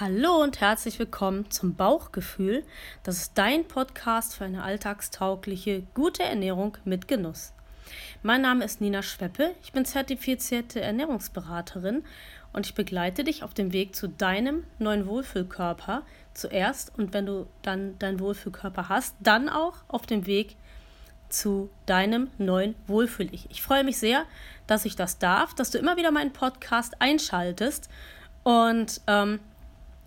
Hallo und herzlich willkommen zum Bauchgefühl. Das ist dein Podcast für eine alltagstaugliche, gute Ernährung mit Genuss. Mein Name ist Nina Schweppe, ich bin zertifizierte Ernährungsberaterin und ich begleite dich auf dem Weg zu deinem neuen Wohlfühlkörper zuerst und wenn du dann deinen Wohlfühlkörper hast, dann auch auf dem Weg zu deinem neuen Wohlfühl-Ich. Ich freue mich sehr, dass ich das darf, dass du immer wieder meinen Podcast einschaltest und ähm,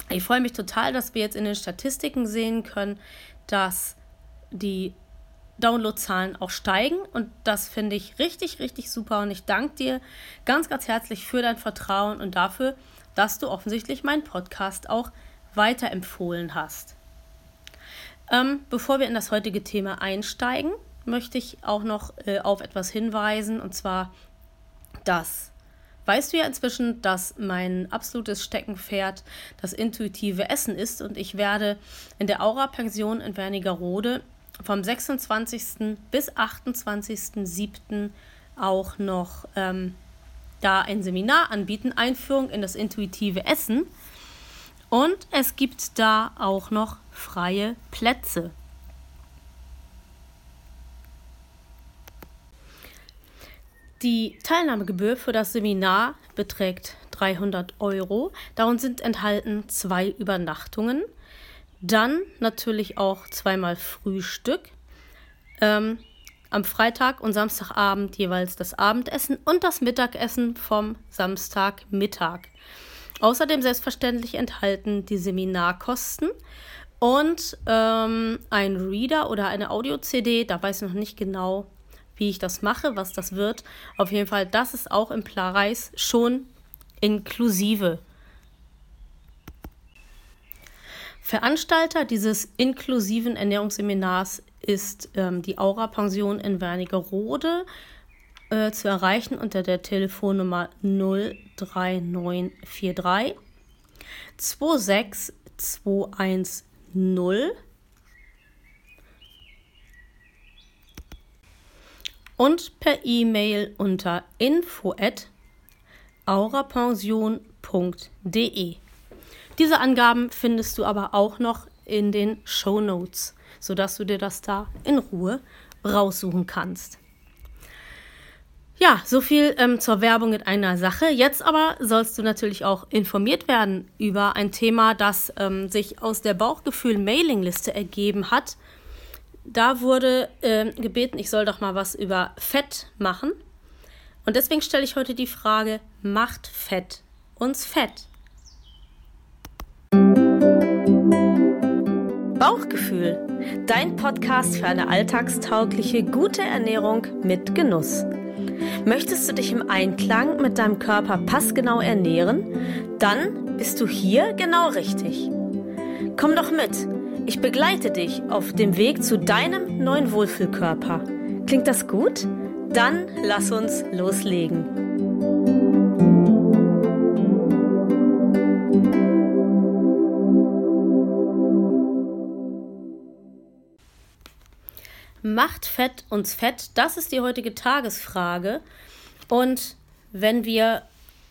ich freue mich total, dass wir jetzt in den Statistiken sehen können, dass die Downloadzahlen auch steigen. Und das finde ich richtig, richtig super. Und ich danke dir ganz, ganz herzlich für dein Vertrauen und dafür, dass du offensichtlich meinen Podcast auch weiterempfohlen hast. Ähm, bevor wir in das heutige Thema einsteigen, möchte ich auch noch äh, auf etwas hinweisen. Und zwar, dass weißt du ja inzwischen, dass mein absolutes Steckenpferd das intuitive Essen ist und ich werde in der Aura-Pension in Wernigerode vom 26. bis 28.07. auch noch ähm, da ein Seminar anbieten, Einführung in das intuitive Essen. Und es gibt da auch noch freie Plätze. Die Teilnahmegebühr für das Seminar beträgt 300 Euro. Darin sind enthalten zwei Übernachtungen, dann natürlich auch zweimal Frühstück. Ähm, am Freitag und Samstagabend jeweils das Abendessen und das Mittagessen vom Samstagmittag. Außerdem selbstverständlich enthalten die Seminarkosten und ähm, ein Reader oder eine Audio-CD. Da weiß ich noch nicht genau, wie ich das mache, was das wird. Auf jeden Fall, das ist auch im Preis schon inklusive. Veranstalter dieses inklusiven Ernährungsseminars ist ähm, die Aura Pension in Wernigerode äh, zu erreichen unter der Telefonnummer 03943 26210 und per E-Mail unter info@aurapension.de. Diese Angaben findest du aber auch noch in den Show Notes, sodass du dir das da in Ruhe raussuchen kannst. Ja, so viel ähm, zur Werbung in einer Sache. Jetzt aber sollst du natürlich auch informiert werden über ein Thema, das ähm, sich aus der Bauchgefühl-Mailingliste ergeben hat da wurde äh, gebeten, ich soll doch mal was über Fett machen. Und deswegen stelle ich heute die Frage, macht Fett uns fett? Bauchgefühl, dein Podcast für eine alltagstaugliche, gute Ernährung mit Genuss. Möchtest du dich im Einklang mit deinem Körper passgenau ernähren? Dann bist du hier genau richtig. Komm doch mit ich begleite dich auf dem Weg zu deinem neuen Wohlfühlkörper. Klingt das gut? Dann lass uns loslegen. Macht Fett uns fett? Das ist die heutige Tagesfrage. Und wenn wir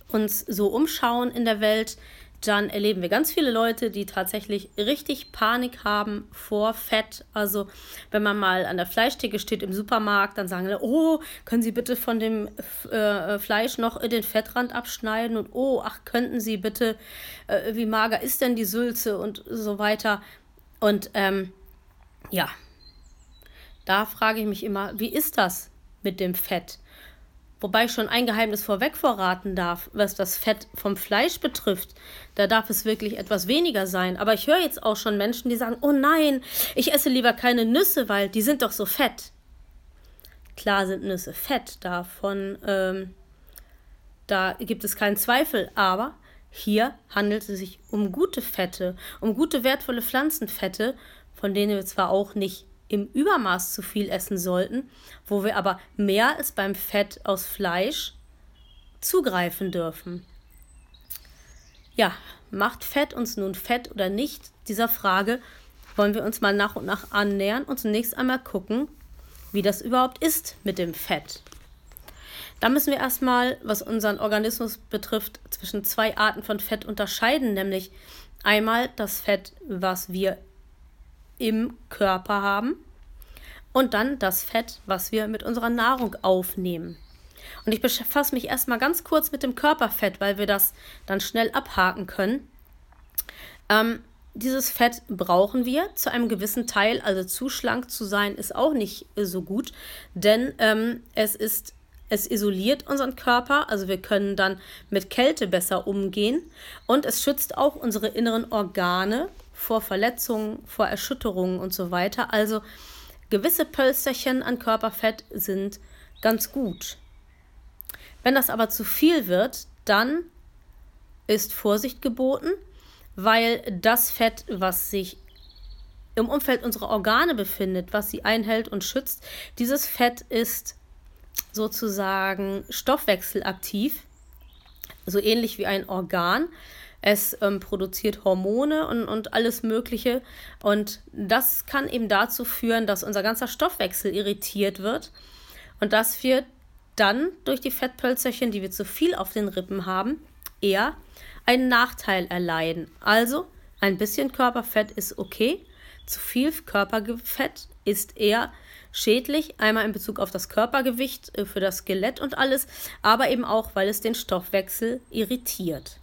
uns so umschauen in der Welt, dann erleben wir ganz viele Leute, die tatsächlich richtig Panik haben vor Fett. Also wenn man mal an der Fleischtheke steht im Supermarkt, dann sagen alle, oh, können Sie bitte von dem äh, Fleisch noch den Fettrand abschneiden und oh, ach, könnten Sie bitte, äh, wie mager ist denn die Sülze und so weiter. Und ähm, ja, da frage ich mich immer, wie ist das mit dem Fett? Wobei ich schon ein Geheimnis vorweg verraten darf, was das Fett vom Fleisch betrifft. Da darf es wirklich etwas weniger sein. Aber ich höre jetzt auch schon Menschen, die sagen, oh nein, ich esse lieber keine Nüsse, weil die sind doch so fett. Klar sind Nüsse fett, davon, ähm, da gibt es keinen Zweifel. Aber hier handelt es sich um gute Fette, um gute wertvolle Pflanzenfette, von denen wir zwar auch nicht im Übermaß zu viel essen sollten, wo wir aber mehr als beim Fett aus Fleisch zugreifen dürfen. Ja, macht Fett uns nun fett oder nicht? Dieser Frage wollen wir uns mal nach und nach annähern und zunächst einmal gucken, wie das überhaupt ist mit dem Fett. Da müssen wir erstmal, was unseren Organismus betrifft, zwischen zwei Arten von Fett unterscheiden, nämlich Einmal das Fett, was wir im Körper haben und dann das Fett, was wir mit unserer Nahrung aufnehmen. Und ich befasse mich erstmal ganz kurz mit dem Körperfett, weil wir das dann schnell abhaken können. Ähm, dieses Fett brauchen wir zu einem gewissen Teil, also zu schlank zu sein, ist auch nicht so gut, denn ähm, es ist es isoliert unseren Körper, also wir können dann mit Kälte besser umgehen und es schützt auch unsere inneren Organe vor Verletzungen, vor Erschütterungen und so weiter. Also gewisse Pölsterchen an Körperfett sind ganz gut. Wenn das aber zu viel wird, dann ist Vorsicht geboten, weil das Fett, was sich im Umfeld unserer Organe befindet, was sie einhält und schützt, dieses Fett ist sozusagen stoffwechselaktiv, so ähnlich wie ein Organ. Es ähm, produziert Hormone und, und alles Mögliche. Und das kann eben dazu führen, dass unser ganzer Stoffwechsel irritiert wird und dass wir dann durch die Fettpölzerchen, die wir zu viel auf den Rippen haben, eher einen Nachteil erleiden. Also ein bisschen Körperfett ist okay, zu viel Körperfett ist eher schädlich, einmal in Bezug auf das Körpergewicht, äh, für das Skelett und alles, aber eben auch, weil es den Stoffwechsel irritiert.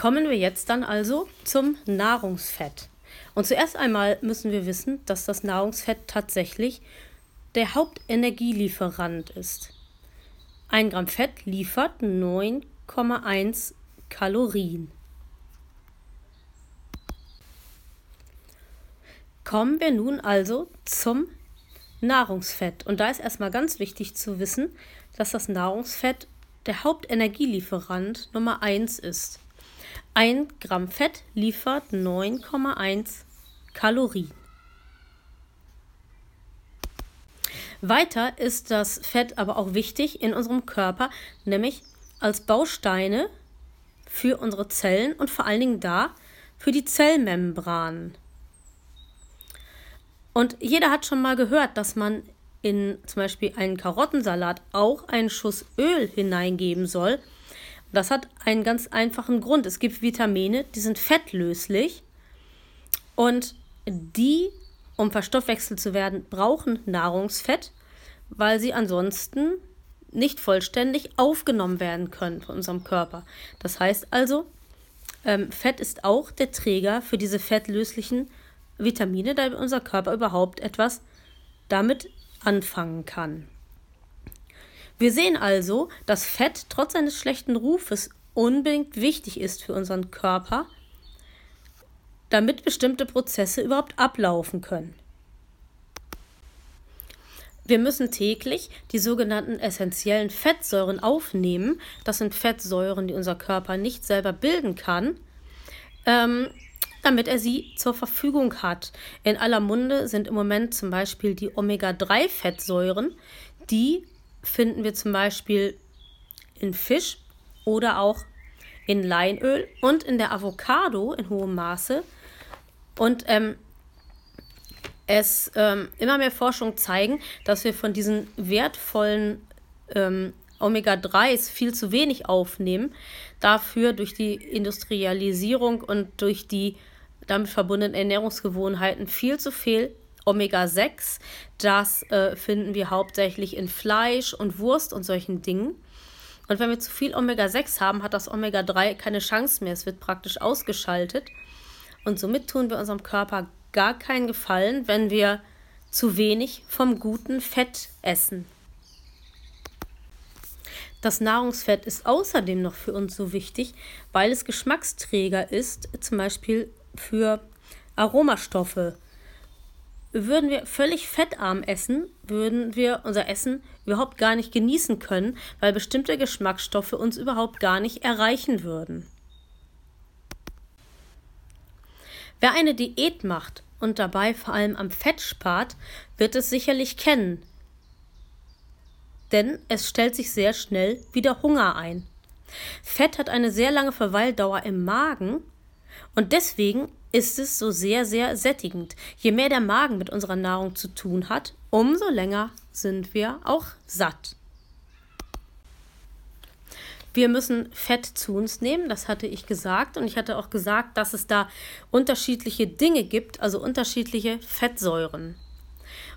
Kommen wir jetzt dann also zum Nahrungsfett. Und zuerst einmal müssen wir wissen, dass das Nahrungsfett tatsächlich der Hauptenergielieferant ist. Ein Gramm Fett liefert 9,1 Kalorien. Kommen wir nun also zum Nahrungsfett. Und da ist erstmal ganz wichtig zu wissen, dass das Nahrungsfett der Hauptenergielieferant Nummer 1 ist. Ein Gramm Fett liefert 9,1 Kalorien. Weiter ist das Fett aber auch wichtig in unserem Körper, nämlich als Bausteine für unsere Zellen und vor allen Dingen da für die Zellmembranen. Und jeder hat schon mal gehört, dass man in zum Beispiel einen Karottensalat auch einen Schuss Öl hineingeben soll. Das hat einen ganz einfachen Grund. Es gibt Vitamine, die sind fettlöslich und die, um verstoffwechselt zu werden, brauchen Nahrungsfett, weil sie ansonsten nicht vollständig aufgenommen werden können von unserem Körper. Das heißt also, ähm, Fett ist auch der Träger für diese fettlöslichen Vitamine, da unser Körper überhaupt etwas damit anfangen kann. Wir sehen also, dass Fett trotz seines schlechten Rufes unbedingt wichtig ist für unseren Körper, damit bestimmte Prozesse überhaupt ablaufen können. Wir müssen täglich die sogenannten essentiellen Fettsäuren aufnehmen. Das sind Fettsäuren, die unser Körper nicht selber bilden kann. Ähm, damit er sie zur Verfügung hat. In aller Munde sind im Moment zum Beispiel die Omega-3-Fettsäuren. Die finden wir zum Beispiel in Fisch oder auch in Leinöl und in der Avocado in hohem Maße. Und ähm, es ähm, immer mehr Forschungen zeigen, dass wir von diesen wertvollen ähm, Omega-3s viel zu wenig aufnehmen. Dafür durch die Industrialisierung und durch die damit verbundenen Ernährungsgewohnheiten viel zu viel Omega-6. Das äh, finden wir hauptsächlich in Fleisch und Wurst und solchen Dingen. Und wenn wir zu viel Omega-6 haben, hat das Omega-3 keine Chance mehr. Es wird praktisch ausgeschaltet. Und somit tun wir unserem Körper gar keinen Gefallen, wenn wir zu wenig vom guten Fett essen. Das Nahrungsfett ist außerdem noch für uns so wichtig, weil es Geschmacksträger ist, zum Beispiel für Aromastoffe. Würden wir völlig fettarm essen, würden wir unser Essen überhaupt gar nicht genießen können, weil bestimmte Geschmacksstoffe uns überhaupt gar nicht erreichen würden. Wer eine Diät macht und dabei vor allem am Fett spart, wird es sicherlich kennen. Denn es stellt sich sehr schnell wieder Hunger ein. Fett hat eine sehr lange Verweildauer im Magen und deswegen ist es so sehr, sehr sättigend. Je mehr der Magen mit unserer Nahrung zu tun hat, umso länger sind wir auch satt. Wir müssen Fett zu uns nehmen, das hatte ich gesagt. Und ich hatte auch gesagt, dass es da unterschiedliche Dinge gibt, also unterschiedliche Fettsäuren.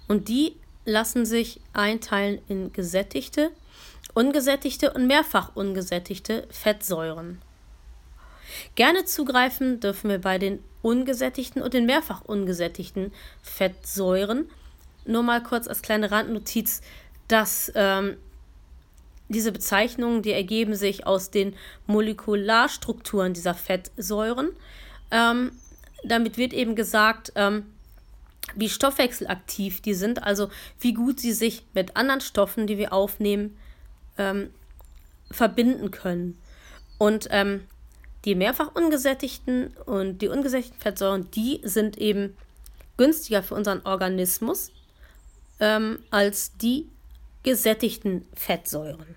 Und die lassen sich einteilen in gesättigte, ungesättigte und mehrfach ungesättigte Fettsäuren. Gerne zugreifen dürfen wir bei den ungesättigten und den mehrfach ungesättigten Fettsäuren. Nur mal kurz als kleine Randnotiz, dass ähm, diese Bezeichnungen, die ergeben sich aus den Molekularstrukturen dieser Fettsäuren. Ähm, damit wird eben gesagt, ähm, wie stoffwechselaktiv die sind, also wie gut sie sich mit anderen Stoffen, die wir aufnehmen, ähm, verbinden können. Und ähm, die mehrfach ungesättigten und die ungesättigten Fettsäuren, die sind eben günstiger für unseren Organismus ähm, als die gesättigten Fettsäuren.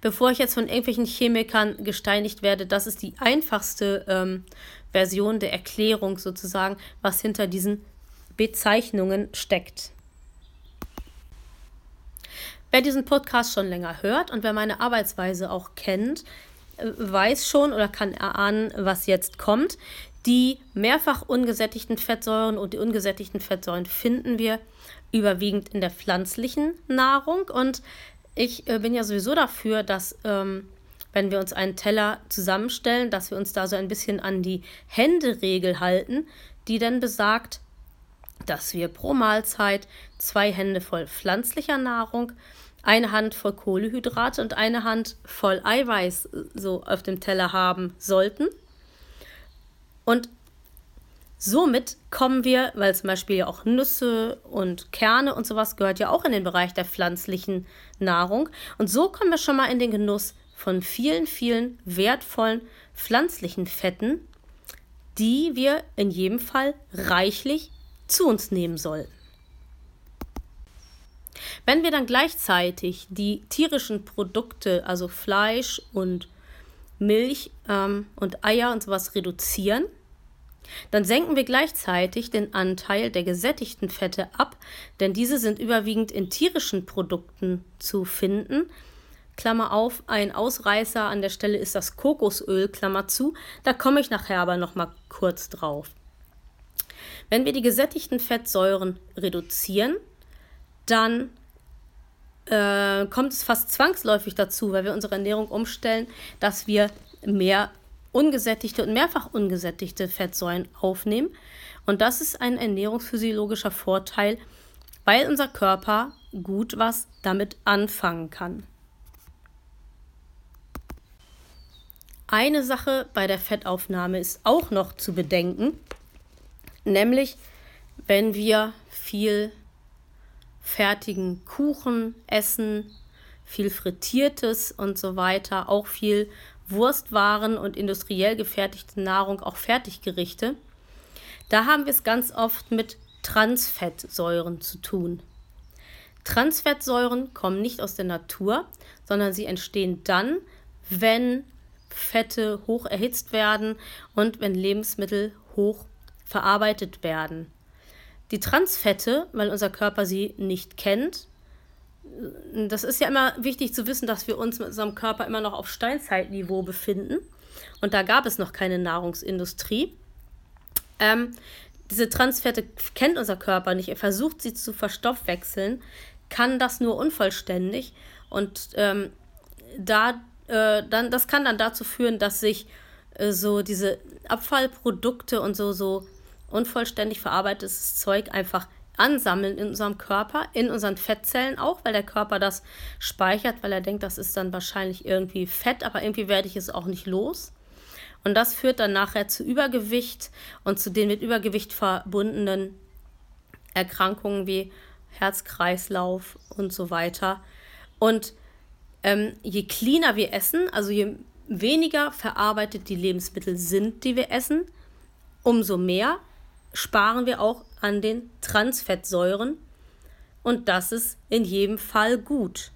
Bevor ich jetzt von irgendwelchen Chemikern gesteinigt werde, das ist die einfachste ähm, Version der Erklärung sozusagen, was hinter diesen Bezeichnungen steckt. Wer diesen Podcast schon länger hört und wer meine Arbeitsweise auch kennt, äh, weiß schon oder kann erahnen, was jetzt kommt. Die mehrfach ungesättigten Fettsäuren und die ungesättigten Fettsäuren finden wir überwiegend in der pflanzlichen Nahrung. Und ich äh, bin ja sowieso dafür, dass ähm, wenn wir uns einen Teller zusammenstellen, dass wir uns da so ein bisschen an die Händeregel halten, die dann besagt, dass wir pro Mahlzeit zwei Hände voll pflanzlicher Nahrung, eine Hand voll Kohlehydrate und eine Hand voll Eiweiß äh, so auf dem Teller haben sollten. Und somit kommen wir, weil zum Beispiel ja auch Nüsse und Kerne und sowas gehört ja auch in den Bereich der pflanzlichen Nahrung. Und so kommen wir schon mal in den Genuss von vielen, vielen wertvollen pflanzlichen Fetten, die wir in jedem Fall reichlich zu uns nehmen sollten. Wenn wir dann gleichzeitig die tierischen Produkte, also Fleisch und Milch ähm, und Eier und sowas reduzieren, dann senken wir gleichzeitig den Anteil der gesättigten Fette ab, denn diese sind überwiegend in tierischen Produkten zu finden. Klammer auf, ein Ausreißer an der Stelle ist das Kokosöl, Klammer zu. Da komme ich nachher aber noch mal kurz drauf. Wenn wir die gesättigten Fettsäuren reduzieren, dann äh, kommt es fast zwangsläufig dazu, weil wir unsere Ernährung umstellen, dass wir mehr ungesättigte und mehrfach ungesättigte Fettsäuren aufnehmen. Und das ist ein ernährungsphysiologischer Vorteil, weil unser Körper gut was damit anfangen kann. Eine Sache bei der Fettaufnahme ist auch noch zu bedenken, nämlich wenn wir viel fertigen Kuchen essen, viel Frittiertes und so weiter, auch viel Wurstwaren und industriell gefertigte Nahrung, auch Fertiggerichte. Da haben wir es ganz oft mit Transfettsäuren zu tun. Transfettsäuren kommen nicht aus der Natur, sondern sie entstehen dann, wenn Fette hoch erhitzt werden und wenn Lebensmittel hoch verarbeitet werden. Die Transfette, weil unser Körper sie nicht kennt, das ist ja immer wichtig zu wissen, dass wir uns mit unserem Körper immer noch auf Steinzeitniveau befinden. Und da gab es noch keine Nahrungsindustrie. Ähm, diese Transfette kennt unser Körper nicht. Er versucht sie zu verstoffwechseln, kann das nur unvollständig. Und ähm, da, äh, dann, das kann dann dazu führen, dass sich äh, so diese Abfallprodukte und so, so unvollständig verarbeitetes Zeug einfach ansammeln in unserem Körper, in unseren Fettzellen auch, weil der Körper das speichert, weil er denkt, das ist dann wahrscheinlich irgendwie Fett, aber irgendwie werde ich es auch nicht los. Und das führt dann nachher zu Übergewicht und zu den mit Übergewicht verbundenen Erkrankungen wie Herzkreislauf und so weiter. Und ähm, je cleaner wir essen, also je weniger verarbeitet die Lebensmittel sind, die wir essen, umso mehr sparen wir auch an den Transfettsäuren und das ist in jedem Fall gut.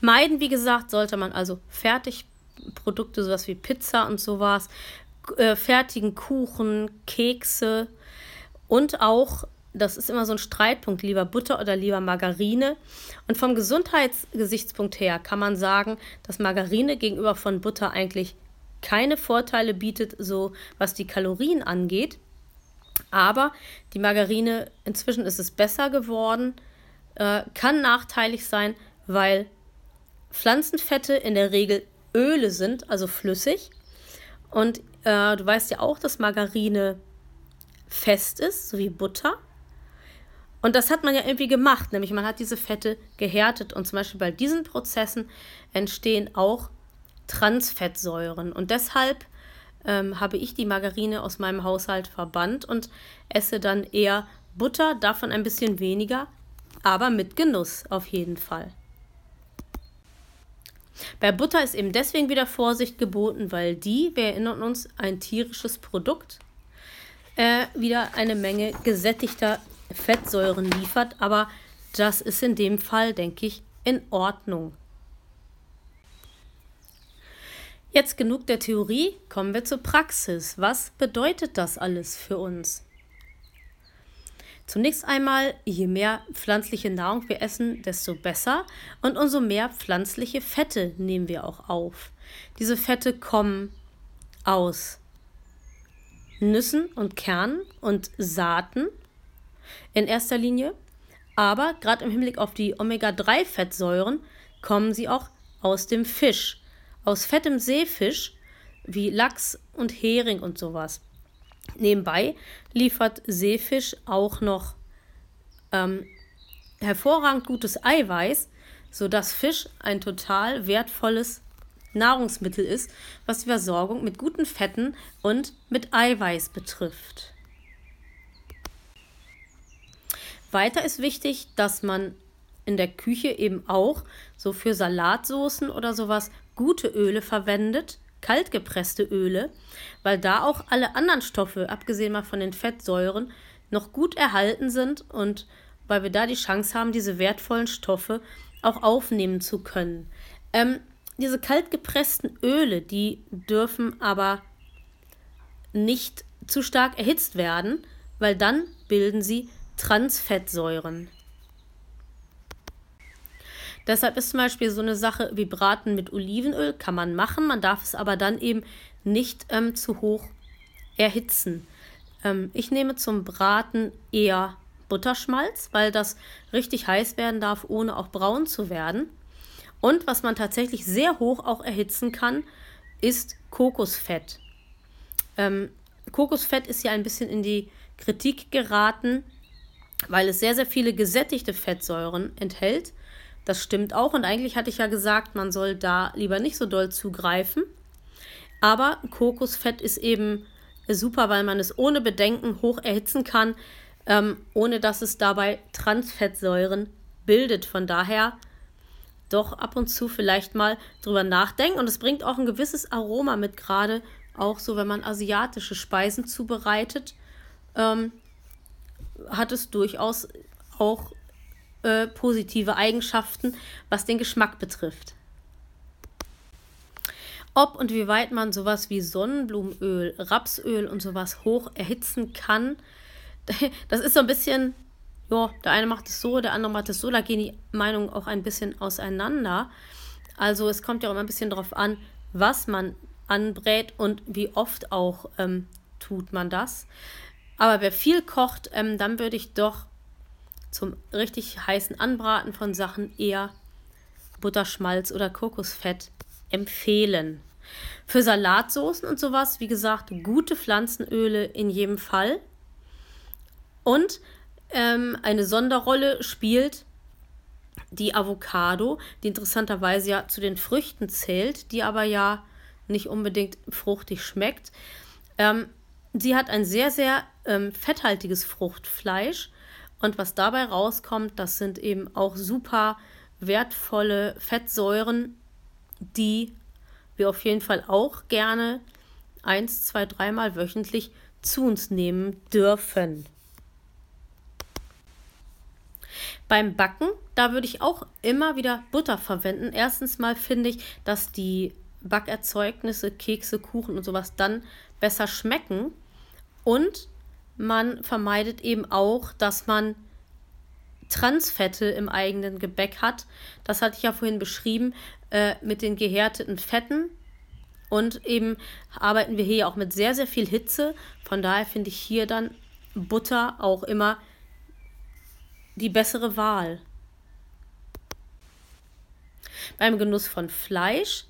Meiden, wie gesagt, sollte man also Fertigprodukte, sowas wie Pizza und sowas, äh, fertigen Kuchen, Kekse und auch das ist immer so ein Streitpunkt, lieber Butter oder lieber Margarine. Und vom Gesundheitsgesichtspunkt her kann man sagen, dass Margarine gegenüber von Butter eigentlich keine Vorteile bietet, so was die Kalorien angeht. Aber die Margarine, inzwischen ist es besser geworden, äh, kann nachteilig sein, weil Pflanzenfette in der Regel Öle sind, also flüssig. Und äh, du weißt ja auch, dass Margarine fest ist, so wie Butter. Und das hat man ja irgendwie gemacht, nämlich man hat diese Fette gehärtet und zum Beispiel bei diesen Prozessen entstehen auch Transfettsäuren. Und deshalb ähm, habe ich die Margarine aus meinem Haushalt verbannt und esse dann eher Butter, davon ein bisschen weniger, aber mit Genuss auf jeden Fall. Bei Butter ist eben deswegen wieder Vorsicht geboten, weil die, wir erinnern uns, ein tierisches Produkt, äh, wieder eine Menge gesättigter Fettsäuren liefert. Aber das ist in dem Fall, denke ich, in Ordnung. Jetzt genug der Theorie, kommen wir zur Praxis. Was bedeutet das alles für uns? Zunächst einmal, je mehr pflanzliche Nahrung wir essen, desto besser und umso mehr pflanzliche Fette nehmen wir auch auf. Diese Fette kommen aus Nüssen und Kernen und Saaten in erster Linie, aber gerade im Hinblick auf die Omega-3-Fettsäuren kommen sie auch aus dem Fisch, aus fettem Seefisch wie Lachs und Hering und sowas. Nebenbei liefert Seefisch auch noch ähm, hervorragend gutes Eiweiß, sodass Fisch ein total wertvolles Nahrungsmittel ist, was die Versorgung mit guten Fetten und mit Eiweiß betrifft. Weiter ist wichtig, dass man in der Küche eben auch so für Salatsoßen oder sowas gute Öle verwendet, kaltgepresste Öle, weil da auch alle anderen Stoffe, abgesehen mal von den Fettsäuren, noch gut erhalten sind und weil wir da die Chance haben, diese wertvollen Stoffe auch aufnehmen zu können. Ähm, diese kaltgepressten Öle, die dürfen aber nicht zu stark erhitzt werden, weil dann bilden sie Transfettsäuren. Deshalb ist zum Beispiel so eine Sache wie Braten mit Olivenöl, kann man machen, man darf es aber dann eben nicht ähm, zu hoch erhitzen. Ähm, ich nehme zum Braten eher Butterschmalz, weil das richtig heiß werden darf, ohne auch braun zu werden. Und was man tatsächlich sehr hoch auch erhitzen kann, ist Kokosfett. Ähm, Kokosfett ist ja ein bisschen in die Kritik geraten, weil es sehr, sehr viele gesättigte Fettsäuren enthält das stimmt auch. Und eigentlich hatte ich ja gesagt, man soll da lieber nicht so doll zugreifen. Aber Kokosfett ist eben super, weil man es ohne Bedenken hoch erhitzen kann, ähm, ohne dass es dabei Transfettsäuren bildet. Von daher doch ab und zu vielleicht mal drüber nachdenken. Und es bringt auch ein gewisses Aroma mit, gerade auch so, wenn man asiatische Speisen zubereitet, ähm, hat es durchaus auch äh, positive Eigenschaften, was den Geschmack betrifft. Ob und wie weit man sowas wie Sonnenblumenöl, Rapsöl und sowas hoch erhitzen kann, das ist so ein bisschen, ja, der eine macht es so, der andere macht es so, da gehen die Meinungen auch ein bisschen auseinander. Also es kommt ja auch immer ein bisschen darauf an, was man anbrät und wie oft auch ähm, tut man das. Aber wer viel kocht, ähm, dann würde ich doch zum richtig heißen Anbraten von Sachen eher Butterschmalz oder Kokosfett empfehlen. Für Salatsoßen und sowas, wie gesagt, gute Pflanzenöle in jedem Fall. Und ähm, eine Sonderrolle spielt die Avocado, die interessanterweise ja zu den Früchten zählt, die aber ja nicht unbedingt fruchtig schmeckt. Ähm, sie hat ein sehr, sehr ähm, fetthaltiges Fruchtfleisch und was dabei rauskommt, das sind eben auch super wertvolle Fettsäuren, die wir auf jeden Fall auch gerne eins, zwei, dreimal wöchentlich zu uns nehmen dürfen. Beim Backen, da würde ich auch immer wieder Butter verwenden. Erstens mal finde ich, dass die Backerzeugnisse, Kekse, Kuchen und sowas dann besser schmecken. Und man vermeidet eben auch, dass man Transfette im eigenen Gebäck hat. Das hatte ich ja vorhin beschrieben äh, mit den gehärteten Fetten. Und eben arbeiten wir hier auch mit sehr, sehr viel Hitze. Von daher finde ich hier dann Butter auch immer die bessere Wahl. Beim Genuss von Fleisch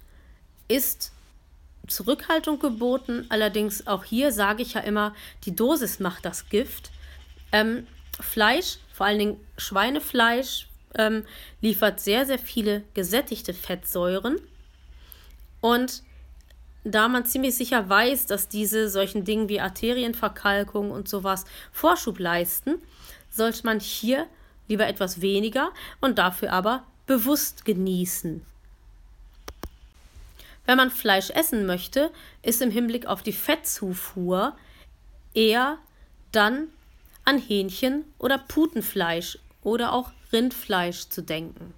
ist Zurückhaltung geboten. Allerdings auch hier sage ich ja immer, die Dosis macht das Gift. Ähm, Fleisch, vor allen Dingen Schweinefleisch, ähm, liefert sehr, sehr viele gesättigte Fettsäuren. Und da man ziemlich sicher weiß, dass diese solchen Dingen wie Arterienverkalkung und sowas Vorschub leisten, sollte man hier lieber etwas weniger und dafür aber bewusst genießen. Wenn man Fleisch essen möchte, ist im Hinblick auf die Fettzufuhr eher dann an Hähnchen oder Putenfleisch oder auch Rindfleisch zu denken.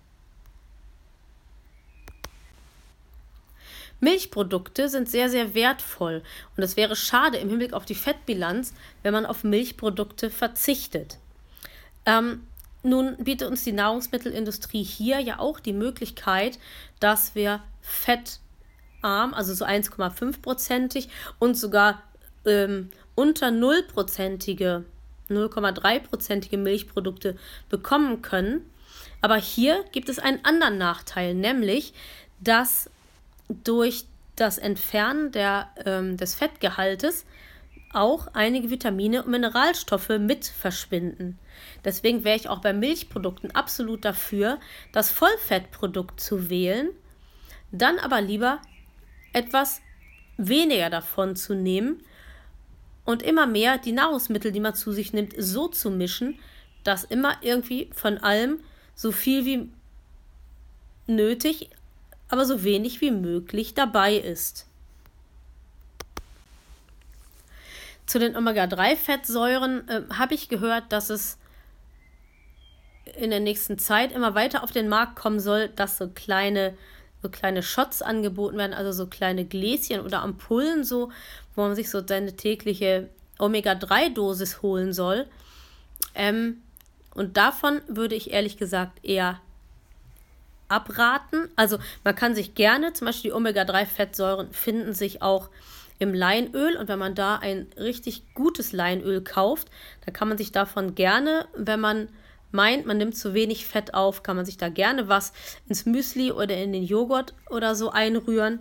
Milchprodukte sind sehr, sehr wertvoll und es wäre schade im Hinblick auf die Fettbilanz, wenn man auf Milchprodukte verzichtet. Ähm, nun bietet uns die Nahrungsmittelindustrie hier ja auch die Möglichkeit, dass wir Fett arm, also so 1,5-prozentig und sogar ähm, unter 0-prozentige, 0,3-prozentige Milchprodukte bekommen können. Aber hier gibt es einen anderen Nachteil, nämlich, dass durch das Entfernen der, ähm, des Fettgehaltes auch einige Vitamine und Mineralstoffe mit verschwinden. Deswegen wäre ich auch bei Milchprodukten absolut dafür, das Vollfettprodukt zu wählen, dann aber lieber etwas weniger davon zu nehmen und immer mehr die Nahrungsmittel, die man zu sich nimmt, so zu mischen, dass immer irgendwie von allem so viel wie nötig, aber so wenig wie möglich dabei ist. Zu den Omega-3-Fettsäuren äh, habe ich gehört, dass es in der nächsten Zeit immer weiter auf den Markt kommen soll, dass so kleine so kleine Shots angeboten werden, also so kleine Gläschen oder Ampullen, so, wo man sich so seine tägliche Omega-3-Dosis holen soll. Ähm, und davon würde ich ehrlich gesagt eher abraten. Also man kann sich gerne, zum Beispiel die Omega-3-Fettsäuren finden sich auch im Leinöl und wenn man da ein richtig gutes Leinöl kauft, dann kann man sich davon gerne, wenn man meint, man nimmt zu wenig Fett auf, kann man sich da gerne was ins Müsli oder in den Joghurt oder so einrühren.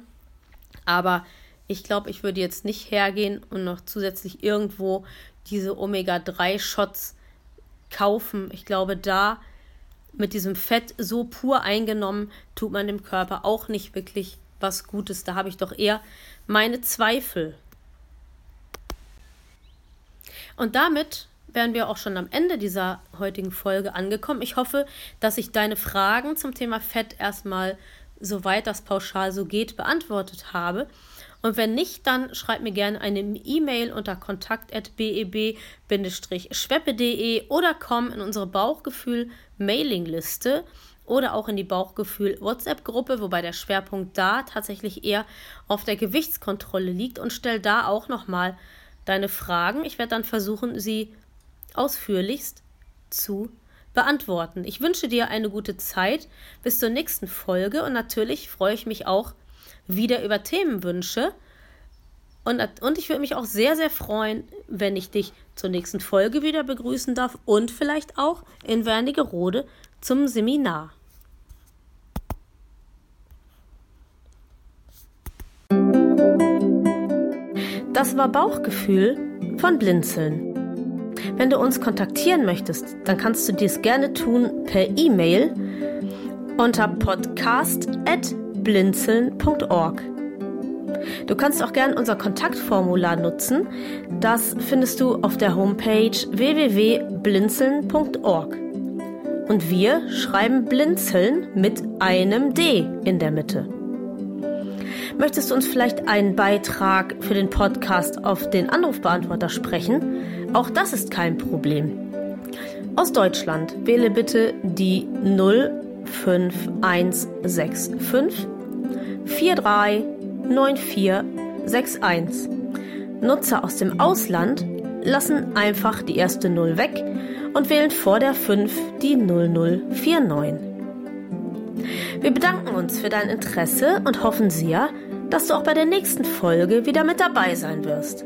Aber ich glaube, ich würde jetzt nicht hergehen und noch zusätzlich irgendwo diese Omega-3-Shots kaufen. Ich glaube, da mit diesem Fett so pur eingenommen, tut man dem Körper auch nicht wirklich was Gutes. Da habe ich doch eher meine Zweifel. Und damit wären wir auch schon am Ende dieser heutigen Folge angekommen. Ich hoffe, dass ich deine Fragen zum Thema Fett erstmal, soweit das pauschal so geht, beantwortet habe. Und wenn nicht, dann schreib mir gerne eine E-Mail unter kontakt.beb-schweppe.de oder komm in unsere Bauchgefühl-Mailingliste oder auch in die Bauchgefühl-WhatsApp-Gruppe, wobei der Schwerpunkt da tatsächlich eher auf der Gewichtskontrolle liegt und stell da auch nochmal deine Fragen. Ich werde dann versuchen, sie ausführlichst zu beantworten. Ich wünsche dir eine gute Zeit bis zur nächsten Folge und natürlich freue ich mich auch wieder über Themenwünsche. Und, und ich würde mich auch sehr, sehr freuen, wenn ich dich zur nächsten Folge wieder begrüßen darf und vielleicht auch in Wernigerode zum Seminar. Das war Bauchgefühl von Blinzeln. Wenn du uns kontaktieren möchtest, dann kannst du dies gerne tun per E-Mail unter podcast.blinzeln.org. Du kannst auch gerne unser Kontaktformular nutzen. Das findest du auf der Homepage www.blinzeln.org. Und wir schreiben Blinzeln mit einem D in der Mitte. Möchtest du uns vielleicht einen Beitrag für den Podcast auf den Anrufbeantworter sprechen? Auch das ist kein Problem. Aus Deutschland wähle bitte die 05165 439461. Nutzer aus dem Ausland lassen einfach die erste 0 weg und wählen vor der 5 die 0049. Wir bedanken uns für dein Interesse und hoffen sehr, dass du auch bei der nächsten Folge wieder mit dabei sein wirst.